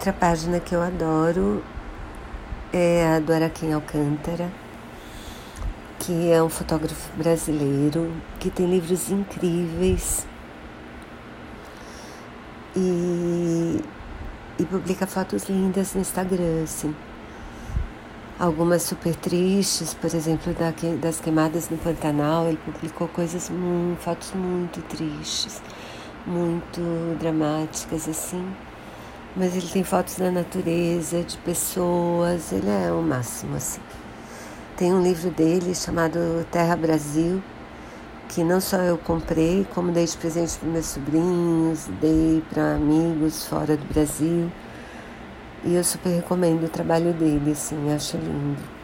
Outra página que eu adoro é a do Araquém Alcântara, que é um fotógrafo brasileiro que tem livros incríveis e, e publica fotos lindas no Instagram, assim. Algumas super tristes, por exemplo, da, das queimadas no Pantanal, ele publicou coisas, fotos muito tristes, muito dramáticas, assim mas ele tem fotos da natureza, de pessoas, ele é o máximo assim. Tem um livro dele chamado Terra Brasil, que não só eu comprei, como dei de presente para meus sobrinhos, dei para amigos fora do Brasil. E eu super recomendo o trabalho dele, assim, acho lindo.